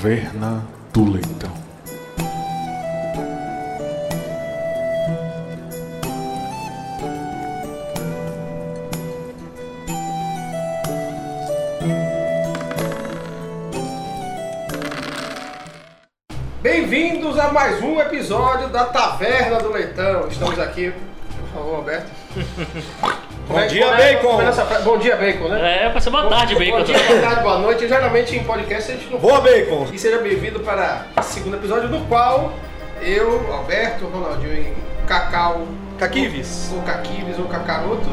Taverna do Leitão. Bem-vindos a mais um episódio da Taverna do Leitão. Estamos aqui, por favor, Alberto. Bom dia, Bacon. Bom dia, Bacon, né? É, pra ser boa tarde, Bom Bacon. dia, boa tarde, boa noite. Geralmente em podcast a gente não Boa, Bacon! E seja bem-vindo para o segundo episódio, no qual eu, Alberto, Ronaldinho e Cacau, Caquives. ou Caquives, ou Cacaroto,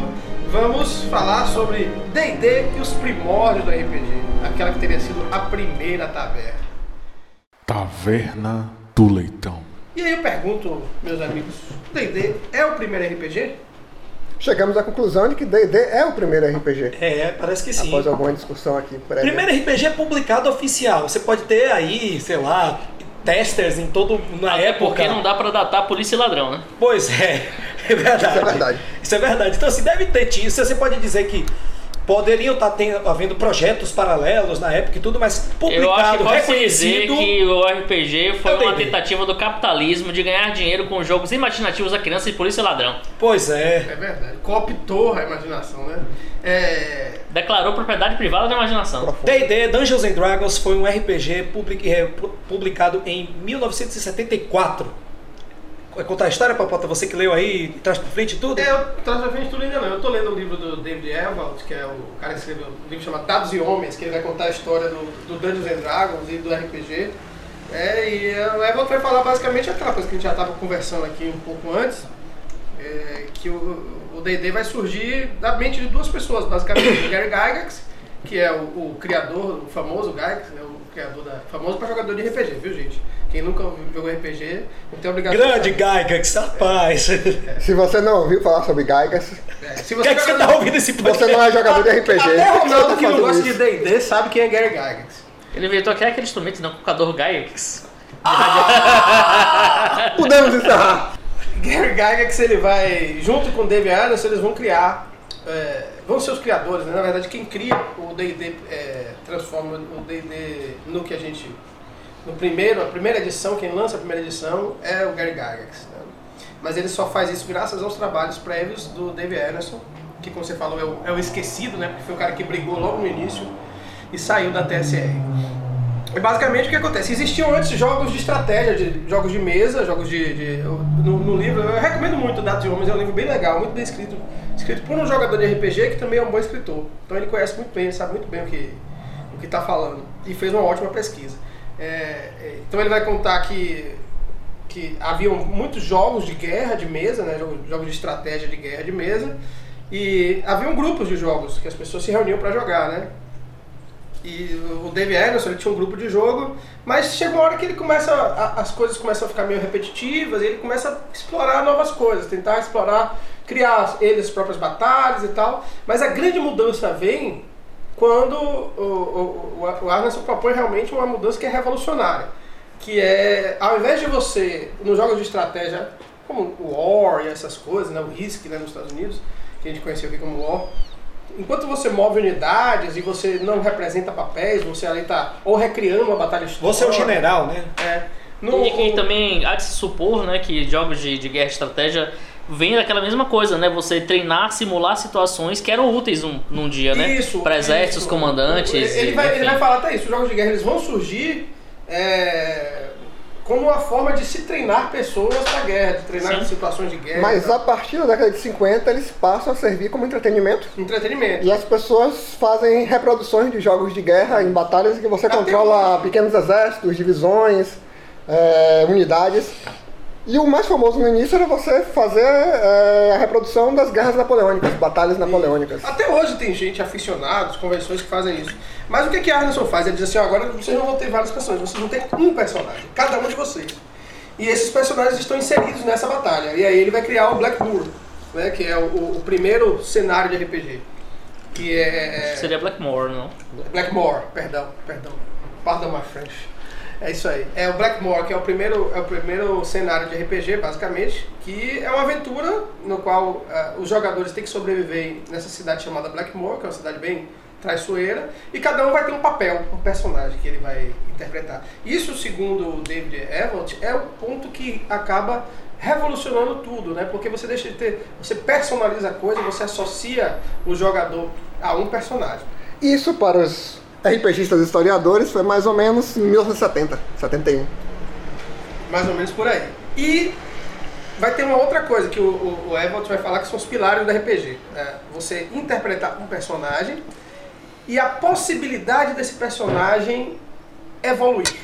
vamos falar sobre D&D e os primórdios do RPG. Aquela que teria sido a primeira taverna. Taverna do Leitão. E aí eu pergunto, meus amigos, D&D é o primeiro RPG? Chegamos à conclusão de que D&D é o primeiro RPG. É, parece que sim. Após alguma discussão aqui prévia. Primeiro RPG publicado oficial. Você pode ter aí, sei lá, testers em todo. Na Até época. porque não dá pra datar polícia e ladrão, né? Pois é, é verdade. Isso é verdade. Isso é verdade. Então, assim, deve ter tido. Você pode dizer que poderiam estar tendo, havendo projetos paralelos na época e tudo, mas publicado, Eu acho que pode se dizer reconhecido. que o RPG foi É uma tentativa do capitalismo de ganhar dinheiro com jogos imaginativos a criança e polícia e ladrão. Pois é. É verdade. Cooptou a imaginação, né? É... Declarou propriedade privada da imaginação. D&D Dungeons and Dragons foi um RPG public- é, pu- publicado em 1974. Vai contar a história, Papota? Você que leu aí, traz pra frente tudo? É, eu trago pra frente tudo ainda não. Eu tô lendo o livro do David Evald, que é o cara que escreveu um livro chamado Dados e Homens, que ele vai contar a história do, do Dungeons and Dragons e do RPG. É, e o Evald vai falar basicamente aquela coisa que a gente já estava conversando aqui um pouco antes, é, que o D&D vai surgir da mente de duas pessoas, basicamente. O Gary Gygax, que é o, o criador, o famoso Gygax, né, o criador da... famoso para jogador de RPG, viu gente? Quem nunca jogou RPG não tem obrigação Grande. Gygax, rapaz. Se você não ouviu falar sobre Gygas, É, se que, é que você tá ouvindo esse podcast? você não é jogador de RPG. Até o Ronaldo Você que não tá gosta de D&D sabe quem é Gary Gygax. Ele inventou aqui aquele instrumento, não, computador Gygax. isso. Podemos encerrar. Gary Gygax ele vai, junto com o Dave Anderson, eles vão criar, é, vão ser os criadores, né? na verdade quem cria o D&D, é, transforma o D&D no que a gente, no primeiro, a primeira edição, quem lança a primeira edição é o Gary Gygax. né? Mas ele só faz isso graças aos trabalhos prévios do Dave Anderson, que como você falou é o, é o esquecido, né? porque foi o cara que brigou logo no início e saiu da TSR. E basicamente o que acontece? Existiam antes jogos de estratégia, de jogos de mesa, jogos de. de- no, no livro, eu recomendo muito Dados e Homens, é um livro bem legal, muito bem escrito. Escrito por um jogador de RPG que também é um bom escritor. Então ele conhece muito bem, ele sabe muito bem o que está falando. E fez uma ótima pesquisa. É, é, então ele vai contar que, que haviam muitos jogos de guerra de mesa, né, jogos, de estratégia de guerra de mesa. E haviam grupos de jogos que as pessoas se reuniam para jogar, né? E o Dave Anderson ele tinha um grupo de jogo, mas chega uma hora que ele começa, a- as coisas começam a ficar meio repetitivas, e ele começa a explorar novas coisas, tentar explorar, criar ele as próprias batalhas e tal. Mas a grande mudança vem quando o, o, o, o Anderson propõe realmente uma mudança que é revolucionária. Que é, ao invés de você, nos jogos de estratégia, como o War e essas coisas, né, o Risk né, nos Estados Unidos, que a gente conheceu aqui como War, enquanto você move unidades e você não representa papéis, você ali está ou recriando uma batalha histórica. Você é o general, né? É. No, E que também há de se supor, né, que jogos de, de guerra e estratégia vêm daquela mesma coisa, né? Você treinar, simular situações que eram úteis um, num dia, né? Isso, Para exércitos, isso. comandantes. Ele, ele e- vai, ele vai falar até isso. Os jogos de guerra eles vão surgir é, como uma forma de se treinar pessoas para guerra, de treinar Sim. em situações de guerra. Mas a partir da década de 50 eles passam a servir como entretenimento. entretenimento. E as pessoas fazem reproduções de jogos de guerra em batalhas em que você Até controla pequenos exércitos, divisões, é, unidades. E o mais famoso no início era você fazer é, a reprodução das guerras napoleônicas, batalhas napoleônicas. Até hoje tem gente, aficionados, convenções que fazem isso. Mas o que, que a Arneson faz? Ele diz assim, ó, agora vocês não vão ter vários personagens, vocês vão ter um personagem, cada um de vocês. E esses personagens estão inseridos nessa batalha. E aí ele vai criar o Blackmoor, né, que é o, o primeiro cenário de RPG. Que é... Seria Blackmore, não? Blackmore, perdão, perdão. Pardon my French. É isso aí. É o Blackmore, que é o primeiro, é o primeiro cenário de RPG, basicamente, que é uma aventura no qual ah, os jogadores têm que sobreviver nessa cidade chamada Blackmore, que é uma cidade bem traiçoeira, e cada um vai ter um papel, um personagem que ele vai interpretar. Isso, segundo o David Evans, é o ponto que acaba revolucionando tudo, né? Porque você deixa de ter, você personaliza a coisa, você associa o jogador a um personagem. Isso para os RPGistas historiadores foi mais ou menos em 1970, 71. Mais ou menos por aí. E vai ter uma outra coisa que o, o, o Evans vai falar que são os pilares do RPG. É, você interpretar um personagem e a possibilidade desse personagem evoluir.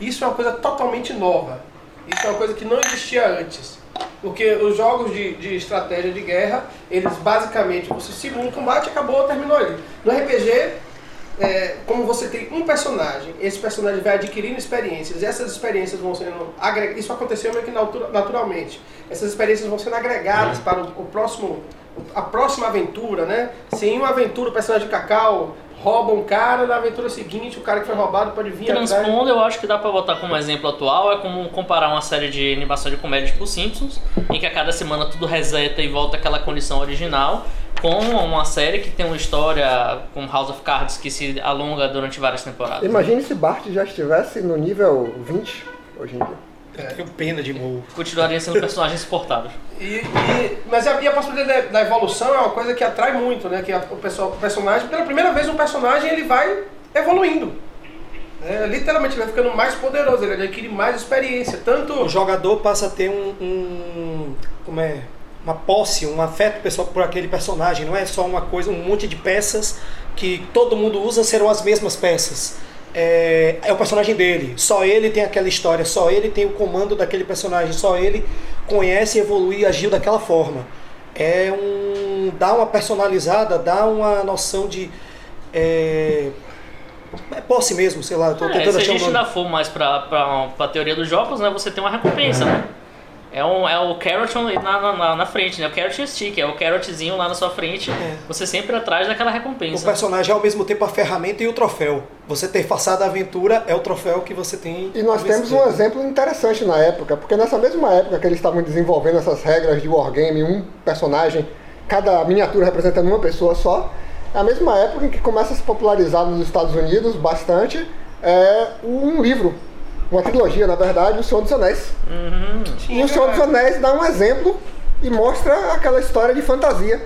Isso é uma coisa totalmente nova. Isso é uma coisa que não existia antes. Porque os jogos de, de estratégia de guerra, eles basicamente, você simula um combate acabou, terminou ali. No RPG, é, como você tem um personagem, esse personagem vai adquirindo experiências, e essas experiências vão sendo agregadas. Isso aconteceu meio que natura- naturalmente. Essas experiências vão sendo agregadas para o, o próximo, a próxima aventura, né? Se em uma aventura o personagem de Cacau rouba um cara, na aventura seguinte o cara que foi roubado pode vir atrás. Transpondo, eu acho que dá pra botar como exemplo atual, é como comparar uma série de animação de comédia tipo Simpsons, em que a cada semana tudo reseta e volta àquela condição original, com uma série que tem uma história com House of Cards que se alonga durante várias temporadas. Imagine se Bart já estivesse no nível 20 hoje em dia. Tenho pena de Mo. Continuaria sendo personagens suportáveis. E, e- mas a, e a possibilidade da, da evolução é uma coisa que atrai muito, né? Que a- o, pessoal, o personagem, pela primeira vez, um personagem ele vai evoluindo. É, literalmente, ele vai ficando mais poderoso, ele adquire mais experiência. Tanto. O jogador passa a ter um, um- como é, uma posse, um afeto pessoal por aquele personagem. Não é só uma coisa, um monte de peças que todo mundo usa serão as mesmas peças. É, é o personagem dele. Só ele tem aquela história. Só ele tem o comando daquele personagem. Só ele conhece, evolui e agiu daquela forma. É um dá uma personalizada, dá uma noção de é, é posse mesmo, sei lá. Tô É, tentando se a achar um gente nome. ainda for mais pra, pra, pra teoria dos jogos, né, você tem uma recompensa, né? É, um, é o carrot na, na, na- frente, né? O carrot o stick, é o carrotzinho lá na sua frente, É. você sempre atrás daquela O recompensa. personagem é ao mesmo tempo a ferramenta e o troféu. Você ter passado a aventura é o troféu que você tem. E nós temos um exemplo interessante na época, porque nessa mesma época que eles estavam desenvolvendo essas regras de wargame, um personagem, cada miniatura representando uma pessoa só, é a mesma época em que começa a se popularizar nos Estados Unidos bastante é um livro, uma trilogia, na verdade, O Senhor dos Anéis. E O Senhor dos Anéis dá um exemplo e mostra aquela história de fantasia.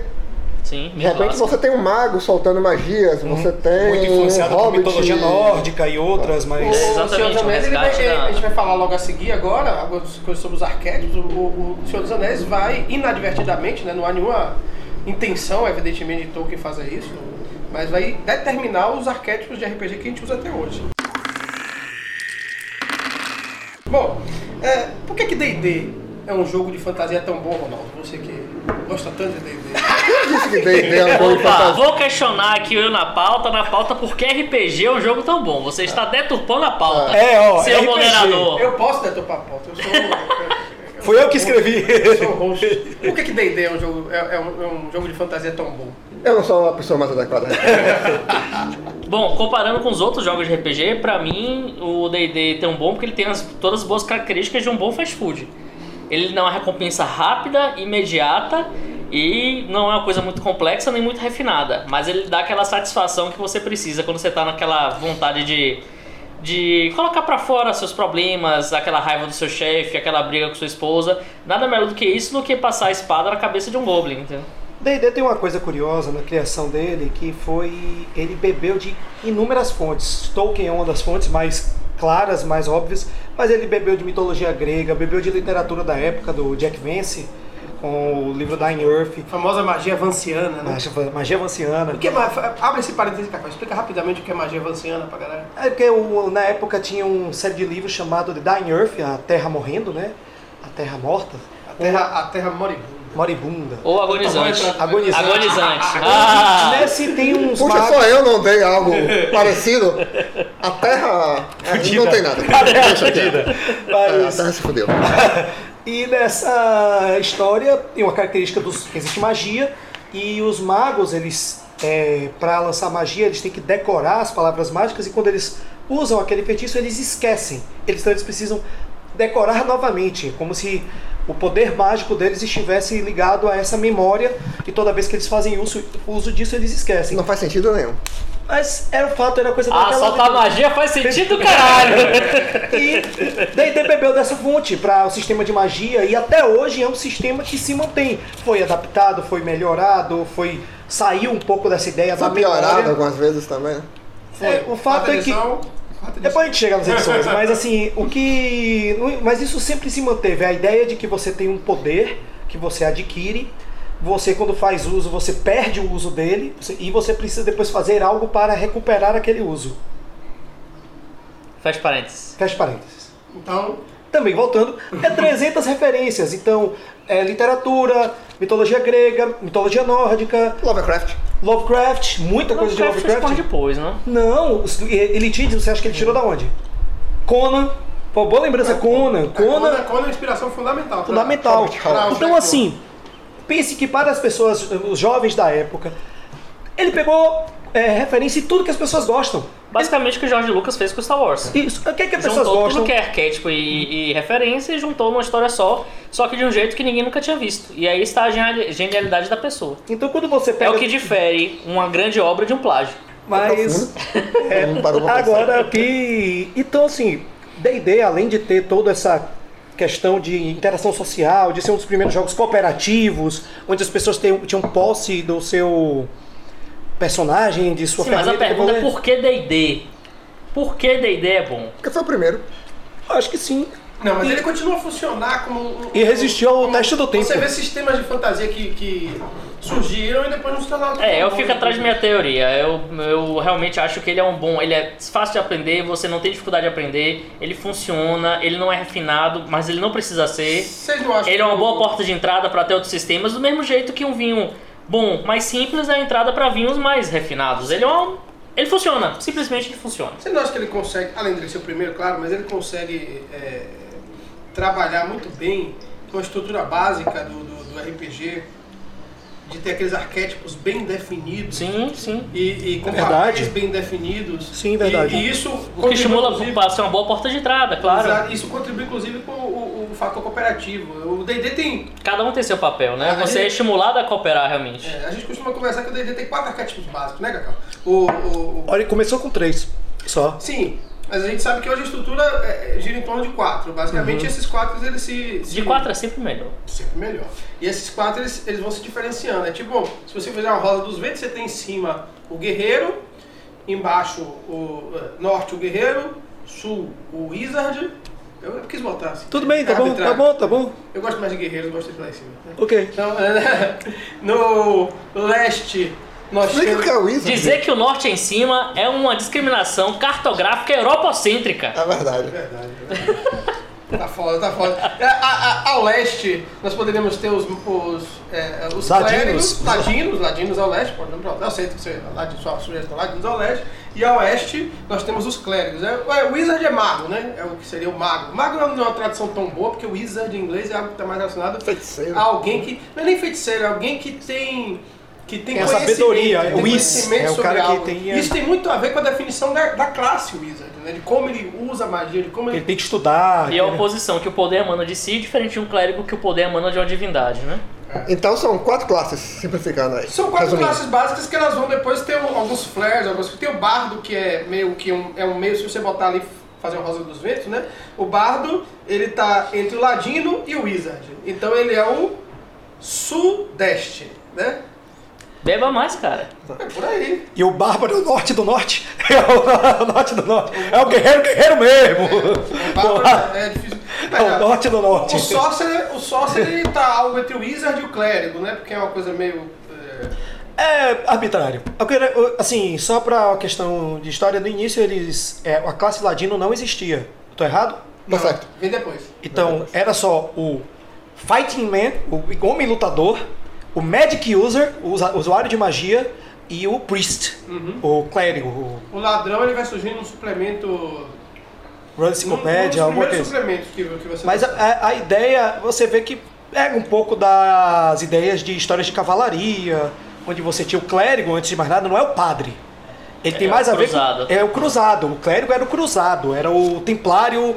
Sim, De repente você tem um mago soltando magias, você tem Muito um influenciado por hobbit. mitologia nórdica e outras, O mas. É, exatamente, Senhor dos o Anéis, ele vai- da- a gente vai falar logo a seguir agora, algumas coisas sobre os arquétipos. O, o- o Senhor dos Anéis vai, inadvertidamente, né, não há nenhuma intenção, evidentemente, de Tolkien fazer isso, mas vai determinar os arquétipos de RPG que a gente usa até hoje. Bom, é, por que que D&D é um jogo de fantasia tão bom, Ronaldo? Você que gosta tanto de D&D. Quem disse que D&D é um jogo de Opa, fantasia? vou questionar aqui eu na pauta, na pauta, porque RPG é um jogo tão bom. Você está deturpando a pauta. É, ó, Seu RPG. moderador. Eu posso deturpar a pauta, eu sou... eu Fui eu que escrevi. Eu sou host. Por que que D&D é um jogo, é, é um, é um jogo de fantasia tão bom? Eu não sou a pessoa mais adequada. Bom, comparando com os outros jogos de RPG, pra mim o D&D tem um bom porque ele tem as- todas as boas características de um bom fast food. Ele dá uma recompensa rápida, imediata e não é uma coisa muito complexa nem muito refinada, mas ele dá aquela satisfação que você precisa quando você tá naquela vontade de de colocar pra fora seus problemas, aquela raiva do seu chefe, aquela briga com sua esposa. Nada melhor do que isso do que passar a espada na cabeça de um goblin, entendeu? D&D tem uma coisa curiosa na criação dele, que foi ele bebeu de inúmeras fontes. Tolkien é uma das fontes mais claras, mais óbvias, mas ele bebeu de mitologia grega, bebeu de literatura da época do Jack Vance, com o livro da Earth, A famosa magia vanciana, né? magia, magia vanciana. O que é, abre esse parênteses, Cacau. Explica rapidamente o que é magia vanciana pra galera. É porque o- na época tinha uma série de livros chamado The Dying Earth, a Terra Morrendo, né? A Terra Morta, A terra, a terra moribunda. Moribunda. Ou agonizante. Agonizante. Agonizante. Ah! Nesse tem uns Puxa, magos- só eu não dei algo parecido. A Terra. é, não tem nada. Deixa quieto. É, A Mas- Terra se fudeu. E nessa história tem uma característica dos que existe magia e os magos eles para lançar magia eles têm que decorar as palavras mágicas e quando eles usam aquele feitiço eles esquecem. Eles, então, eles precisam decorar novamente, como se o poder mágico deles estivesse ligado a essa memória e toda vez que eles fazem uso, uso disso eles esquecem. Não faz sentido nenhum. Mas era o fato, era coisa Ah, daquela- soltar magia faz sentido, caralho! E D&D bebeu dessa fonte para o sistema de magia e até hoje é um sistema que se mantém. Foi adaptado, foi melhorado, foi saiu um pouco dessa ideia Foi da piorado memória. algumas vezes também. né? É, o fato é que. Depois a gente chega nas edições, mas assim, o que. Mas isso sempre se manteve. A ideia de que você tem um poder que você adquire, você quando faz uso, você perde o uso dele, e você precisa depois fazer algo para recuperar aquele uso. Fecha parênteses. Fecha parênteses. Então, Também voltando, é 300 referências. Então, é literatura, mitologia grega, mitologia nórdica, Lovecraft. Lovecraft, muita coisa de Lovecraft Lovecraft. depois, não? Não, os- Elitídios, você acha que ele tirou da onde? Conan. Pô, boa lembrança, Conan. a Conan, Conan, Conan é uma inspiração fundamental. pra- fundamental. Howard. Então, assim, pense que para as pessoas, os jovens da época, ele pegou é, referência em tudo que as pessoas gostam. Basicamente o que o George Lucas fez com Star Wars. Isso, o que, é que as pessoas Juntou gostam? tudo que é arquétipo e, e referência e juntou numa história só, só que de um jeito que ninguém nunca tinha visto. E aí está a geniali- genialidade da pessoa. Então, quando você É pega. o que difere uma grande obra de um plágio. Mas. É, agora que. Então, assim, DD, além de ter toda essa questão de interação social, de ser um dos primeiros jogos cooperativos, onde as pessoas têm- tinham posse do seu personagem, de sua Sim, mas a pergunta é pra por que D&D? Por que D&D é bom? Porque foi o primeiro. Acho que sim. Não, mas ele continua a funcionar como um. E resistiu ao como- teste do tempo. Você vê sistemas de fantasia que, que surgiram e depois não se tornaram. É, eu fico atrás da minha teoria. Eu, eu realmente acho que ele é um bom. Ele é fácil de aprender, você não tem dificuldade de aprender. Ele funciona, ele não é refinado, mas ele não precisa ser. Vocês não acham Ele é uma boa porta de entrada para ter outros sistemas, do mesmo jeito que um vinho bom, mais simples, é a entrada para vinhos mais refinados. Ele é um. Ele funciona, simplesmente ele funciona. Você não acha que ele consegue, além de ser o primeiro, claro, mas ele consegue é, trabalhar muito bem com a estrutura básica do, do, do RPG, de ter aqueles arquétipos bem definidos. Sim, sim. E, e com Verdade. papéis bem definidos. Sim, verdade. E, e isso O que estimula para ser uma boa porta de entrada, claro. Exato, Isso contribui, inclusive, com o, o fator cooperativo. O D&D tem... Cada um tem seu papel, né? A Você é gente- estimulado a cooperar realmente. é, a gente costuma conversar que o D&D tem quatro arquétipos básicos, né, Cacau? O, o, o- Olha, começou com três. Só. Sim, mas a gente sabe que hoje a estrutura é, gira em torno de quatro. Basicamente, esses quatro, eles se... se De quatro é sempre melhor. Sempre melhor. E esses quatro, eles, eles vão se diferenciando. É tipo, bom, se você fizer uma roda dos ventos, você tem em cima o guerreiro, embaixo o eh, norte o guerreiro, sul o wizard. Eu, eu quis botar assim. Tudo bem, tá bom, tá bom, tá bom. Eu gosto mais de guerreiros, gosto de lá em cima. né? Ok. Então, no leste, nós Explica o temos... que é o Wizard. Dizer que o norte é em cima é uma discriminação cartográfica europocêntrica. É verdade. Verdade, verdade. Tá foda, tá foda. É, a- a- ao leste, nós poderíamos ter os, os, é, os Ladinos. clérigos, ladinos, ladinos ao leste, pode pronto, eu aceito que você ladino, sua sugestão, ladinos ao leste, e ao oeste nós temos os clérigos. É, o wizard é mago, né? É o que seria o mago. Mago não é uma tradução tão boa, porque o wizard em inglês é algo que está mais relacionado Feiticeiro. a alguém que. Não é nem feiticeiro, é alguém que tem. Que tem, Tem sabedoria, é tem o Wiz, conhecimento é o sobre cara que algo. tem a- Isso tem muito a ver com a definição da, da classe Wizard, né? De como ele usa a magia, de como Ele ele tem que estudar. E a oposição, que o poder emana de si, diferente de um clérigo que o poder emana de uma divindade, né? Então são quatro classes, simplificando aí. São quatro Resumindo. classes básicas que elas vão depois ter alguns flares, alguns. Tem o bardo, que é meio que um, é um meio, se você botar ali, fazer uma rosa dos ventos, né? O bardo, ele tá entre o ladino e o wizard. Então ele é o sudeste, né? Beba mais, cara. É por aí. E o Bárbaro é o norte do norte. É o norte do norte. É o guerreiro, guerreiro mesmo. O bardo é difícil. É o norte do norte. O sorcerer, o sorcerer ele tá algo entre o wizard e o clérigo, né? Porque é uma coisa meio... é, É arbitrário. Eu queria, eu- assim, só pra questão de história, no início eles. é, a classe ladino não existia. Tô errado? Não, certo. Vem depois. Então era só o Fighting Man, o homem lutador, o Magic User, o usuário de magia, e o Priest, o clérigo, o O ladrão ele vai surgir num suplemento... Run Enciclopédia, dos alguma primeiros coisa. suplementos que, que você... Mas a, a- a ideia, você vê que pega um pouco das ideias de histórias de cavalaria, onde você tinha o clérigo, antes de mais nada, não é o padre. Ele tem É mais o a ver cruzado. com. É o cruzado. O clérigo era o cruzado, era o templário,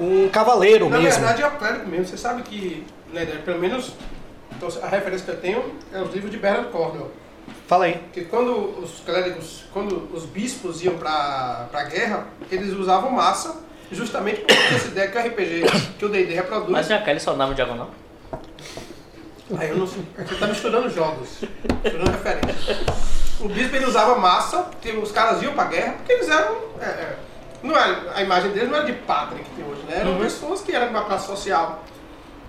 um cavaleiro Na mesmo. verdade é o clérigo mesmo. Você sabe que, né, pelo menos então, a referência que eu tenho é os livros de Bernard Cornwell. Fala aí. Que quando os clérigos, quando os bispos iam pra, pra guerra, eles usavam massa, justamente por causa dessa ideia que o RPG, que o D&D reproduz. Mas já ele só dava diagonal. Aí eu não sei. Você tá misturando jogos, misturando referências. O bispo ele usava massa, que os caras iam pra guerra, porque eles eram. é, é, não era, a imagem deles não era de padre que tem hoje, né? Eram pessoas que eram de uma classe social,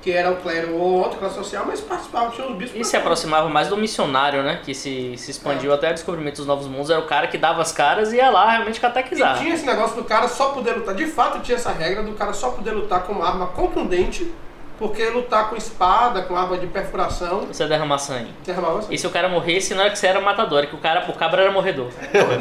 que era o clero ou outra classe social, mas participavam, tinham os bispos. E se aproximava mais do missionário, né? Que se, se expandiu até o descobrimento dos novos mundos. Era o cara que dava as caras e ia lá realmente E catequizar. tinha esse negócio do cara só poder lutar. De fato, tinha essa regra do cara só poder lutar com uma arma contundente, porque lutar com espada, com arma de perfuração, Você derramar sangue. derramava sangue. E se o cara morresse, não era que você era matador, era que o, cara, o cabra era morredor.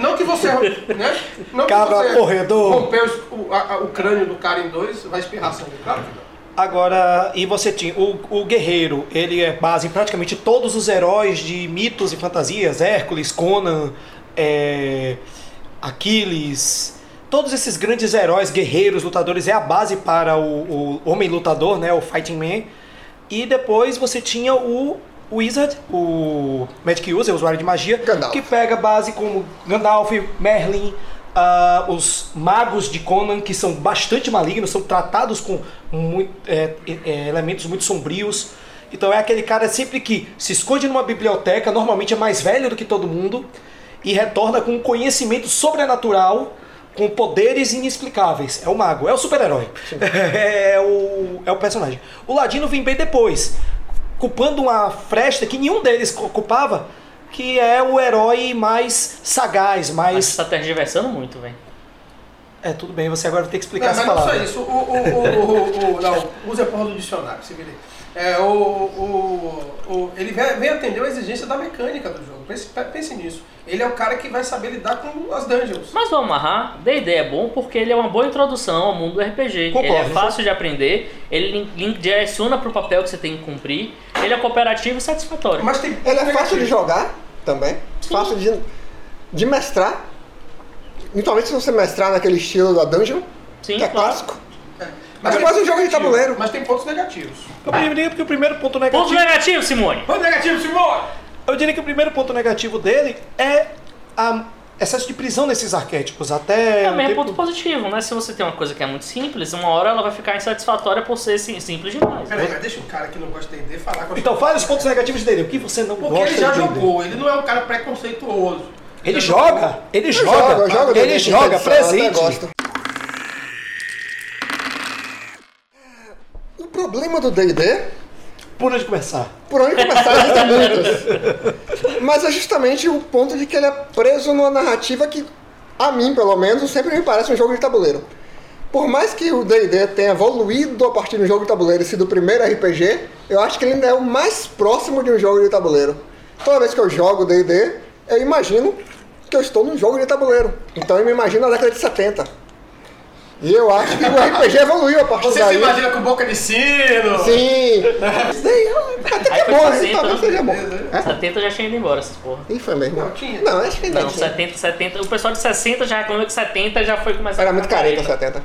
Não que você, né? Não Cabra que você corredor. romper os- o, o crânio do cara em dois, vai espirrar sangue. Claro que não. Agora, e você tinha o, o guerreiro, ele é base em praticamente todos os heróis de mitos e fantasias, Hércules, Conan, é, Aquiles, todos esses grandes heróis, guerreiros, lutadores, é a base para o, o homem lutador, né, o Fighting Man. E depois você tinha o Wizard, o Magic User, o usuário de magia, Gandalf. que pega base como Gandalf, Merlin, ah, os magos de Conan, que são bastante malignos, são tratados com mui- é, é, elementos muito sombrios. Então é aquele cara sempre que se esconde numa biblioteca, normalmente é mais velho do que todo mundo, e retorna com um conhecimento sobrenatural, com poderes inexplicáveis. É o mago, é o super-herói. É, o, é o personagem. O Ladino vem bem depois, culpando uma fresta que nenhum deles ocupava, que é o herói mais sagaz, Mas mais. você tá tergiversando muito, velho. É, tudo bem, você agora vai ter que explicar Não, essa mas não só palavra. isso. O, o, o, o, o- não, use a porra do dicionário, se vira aí. É, o, o, o, ele vem, atender a exigência da mecânica do jogo. Pense, pense nisso. Ele é o cara que vai saber lidar com as dungeons. Mas vamos amarrar, D&D é bom porque ele é uma boa introdução ao mundo do RPG. Concordo. Ele é fácil de aprender, ele direciona pro papel que você tem que cumprir, ele é cooperativo e satisfatório. Mas tem Ele é fácil de jogar também, fácil de, de mestrar. Principalmente se você mestrar naquele estilo da Dungeon, Sim, que é claro. clássico. É. Mas é quase um jogo de tabuleiro. Mas tem pontos negativos. Eu diria que o primeiro ponto Ponto negativo. negativo, Simone! Ponto negativo, Simone! Eu diria que o primeiro ponto negativo dele é a excesso de prisão nesses arquétipos. Até. É um o mesmo tempo- ponto positivo, né? Se você tem uma coisa que é muito simples, uma hora ela vai ficar insatisfatória por ser sim- simples demais. Peraí, mas deixa um cara que não gosta de D&D falar com a Então gente. fale os pontos negativos dele. O que você não Porque gosta ele já jogou, ele não é um cara preconceituoso. Ele já joga, ele Eu joga, jogo ele D&D, joga, edição, eu até presente. O problema do D&D Por onde começar? Por onde começar, existem muitos. Mas é justamente o ponto de que ele é preso numa narrativa que, a mim pelo menos, sempre me parece um jogo de tabuleiro. Por mais que o D&D tenha evoluído a partir um jogo de tabuleiro e sido o primeiro RPG, eu acho que ele ainda é o mais próximo de um jogo de tabuleiro. Toda vez que eu jogo D&D, eu imagino que eu estou num jogo de tabuleiro. Então eu me imagino na década de 70. E eu acho que o RPG evoluiu a partir Você daí. se imagina com boca de sino? Sim. Isso daí é- até que é bom, né? 60, Talvez né? seja bom. É? 70 já tinha ido embora essas porra. Ih, foi mesmo. Não, tinha. Não, acho que ainda Não, tinha. 70, 70. O pessoal de 60 já reclamou que 70 já foi começar Era a muito careta. 70.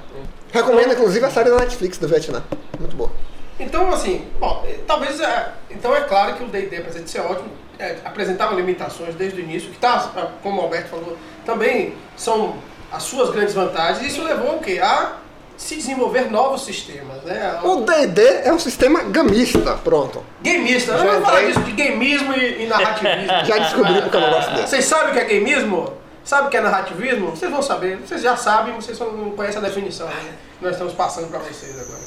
Recomendo, inclusive, a série da Netflix do Vietnã. Muito boa. Então, assim, bom, eh, talvez. é, então é claro que o DD, apesar de ser ótimo, é, apresentava limitações desde o início, que tá, ah, como o Alberto falou, também são as suas grandes vantagens. E isso levou o quê? A se desenvolver novos sistemas, né? O D&D é um sistema gamista, pronto. Gameista, Já eu não vou falar disso de gameismo e, e narrativismo. Já descobri porque eu não gosto desse. Vocês sabem o que é gameismo? Sabe o que é narrativismo? Vocês vão saber. Vocês já sabem, vocês só não conhecem a definição né? que nós estamos passando para vocês agora.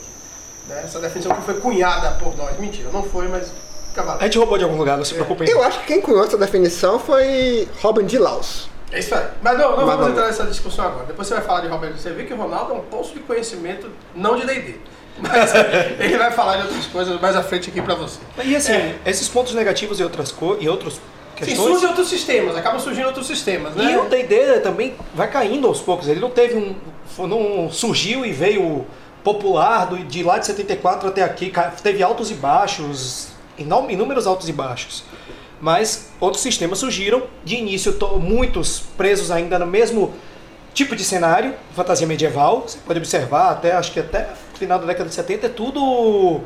Né? Essa definição que foi cunhada por nós. Mentira, não foi, mas fica A gente roubou de algum lugar, não se preocupem. Eu acho que quem cunhou essa definição foi Robin de Laus. É isso aí. Mas não, não Mas vamos vamos. entrar nessa discussão agora. Depois você vai falar de Roberto. Você vê que o Ronaldo é um poço de conhecimento, não de D&D. Mas ele vai falar de outras coisas mais à frente aqui para você. E assim, É. esses pontos negativos e outras co e outros Sim, questões. surgem outros sistemas, acabam surgindo outros sistemas, né? E o D&D também vai caindo aos poucos. Ele não teve um, não surgiu e veio popular do- de lá de 74 até aqui. Teve altos e baixos, inú- inúmeros altos e baixos. Mas outros sistemas surgiram. De início, to- muitos presos ainda no mesmo tipo de cenário, fantasia medieval. Você pode observar até, acho que até final da década de 70 é tudo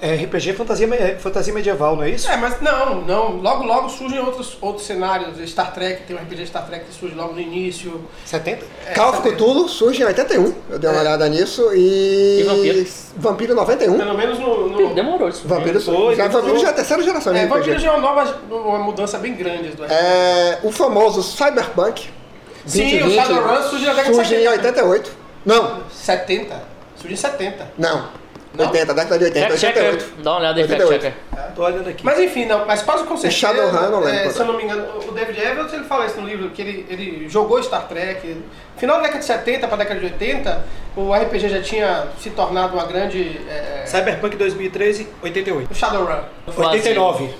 É RPG fantasia, é fantasia medieval, não é isso? É, mas não, não. Logo, logo surgem outros, outros cenários. Star Trek, tem um RPG Star Trek que surge logo no início. 70? É, Call of? Cthulhu surge em 81, eu dei uma olhada nisso, e... E Vampiro? Vampiro 91. Pelo menos no. no... Demorou isso. Vampiro, Foi, já, demorou. Vampiro já é a terceira geração É. Vampiro já é uma nova uma mudança bem grande do RPG. É, o famoso Cyberpunk Sim, o Shadowrun surge na década de surge em 70. 88. Não, 70. Surge em 70. não. Não? 80, década de 80, Fact checker. 88. Dá uma olhada aí, fact 88. checker. Tô olhando aqui. Mas enfim, não, mas quase com certeza. Shadowrun não lembro é, se eu não me engano, o David Evans ele fala isso no livro, que ele, ele jogou Star Trek. Final da década de 70 para década de 80, o RPG já tinha se tornado uma grande. É, Cyberpunk 2013, 88. o Shadowrun. Quase. 89.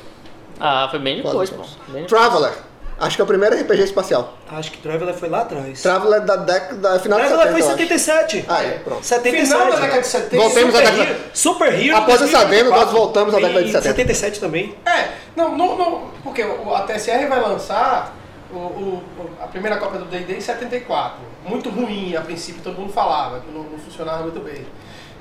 Ah, foi bem depois, pô. Traveler. Acho que é o primeiro RPG espacial. Acho que Traveler foi lá atrás. Traveler da década, final de Traveler 70, foi em eu acho. 77. Ah, é, pronto. 77. Final da década de 70. Voltemos à Super década- Hero. Super Hero. Após essa 2024. venda, nós voltamos à década de Em 70. 77 também. É, não, não, não porque a TSR vai lançar o, o- o- a primeira cópia do D&D em 74. Muito ruim, a princípio todo mundo falava, que não, não funcionava muito bem.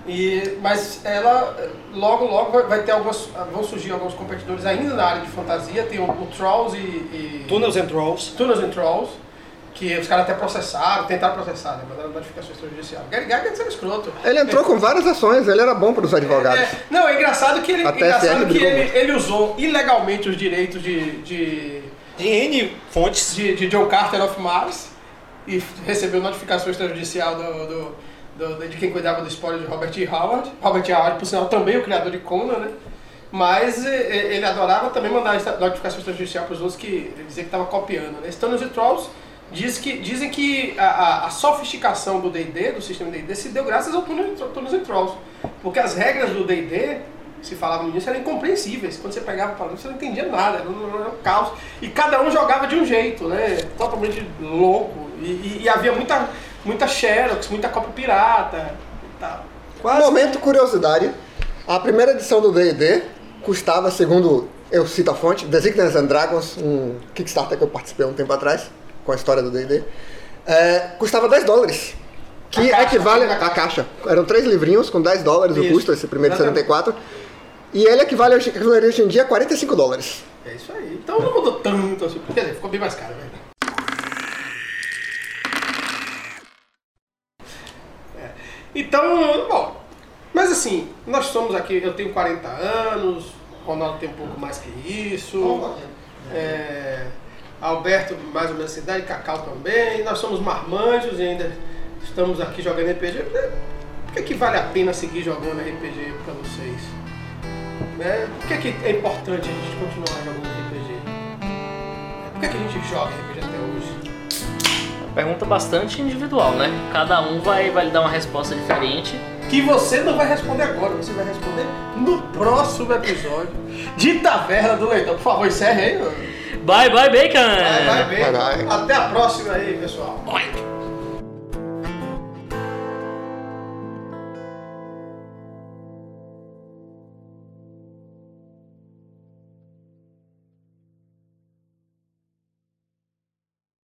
E, mas ela, logo, logo vai- vai ter algumas, vão surgir alguns competidores ainda na área de fantasia, tem o, o Trolls e... e Tunnels and Trolls. Tunnels and Trolls, que os caras até processaram, tentaram processar, né, mandaram notificação extrajudicial. Gary Gygax era escroto. Ele entrou com várias ações, ele era bom para os advogados. É, não, é engraçado que ele, A TSR engraçado que ele, ele usou ilegalmente os direitos de, de, De N fontes. de, de John Carter of Mars e recebeu notificação extrajudicial do, do, do- de quem cuidava do spoiler de Robert E. Howard. Robert E. Howard, por sinal, também o criador de Conan, né? Mas ele adorava também mandar essa notificação extrajudicial para os outros que dizia que estava copiando. Né? Stones e Trolls diz que, dizem que a, a- a sofisticação do D&D, do sistema D&D, se deu graças ao Tunnels and Trolls. Porque as regras do D&D, se falava no início, eram incompreensíveis. Quando você pegava para você não entendia nada, era um, era um caos. E cada um jogava de um jeito, né? Totalmente louco. E, e- e havia muita, muita Xerox, muita cópia pirata e tal. Quase. Momento curiosidade. A primeira edição do D&D custava, segundo eu cito a fonte, Designers and Dragons, um Kickstarter que eu participei há um tempo atrás, com a história do D&D, é, custava 10 dólares. Que A caixa, equivale a à caixa. Eram três livrinhos com 10 dólares o Isso. custo, esse primeiro de Exatamente. 74. E ele equivale hoje, hoje em dia a 45 dólares. É isso aí. Então não mudou tanto assim. Quer dizer, ficou bem mais caro, né? É. Então, bom. Mas assim, nós somos aqui, eu tenho 40 anos, Ronaldo tem um pouco mais que isso. É, Alberto mais ou menos essa idade, Cacau também. Nós somos marmanjos e ainda estamos aqui jogando RPG. Por que, que vale a pena seguir jogando RPG para vocês? Né? Por que, que é importante a gente continuar jogando RPG? Por que, que a gente joga RPG até hoje? Pergunta bastante individual, né? Cada um vai, vai lhe dar uma resposta diferente. Que você não vai responder agora, você vai responder no próximo episódio de Taverna do Leitão. Por favor, encerre aí. meu. Bye, bye, Bacon! Bem. Vai, vai. Até a próxima aí, pessoal. Boing.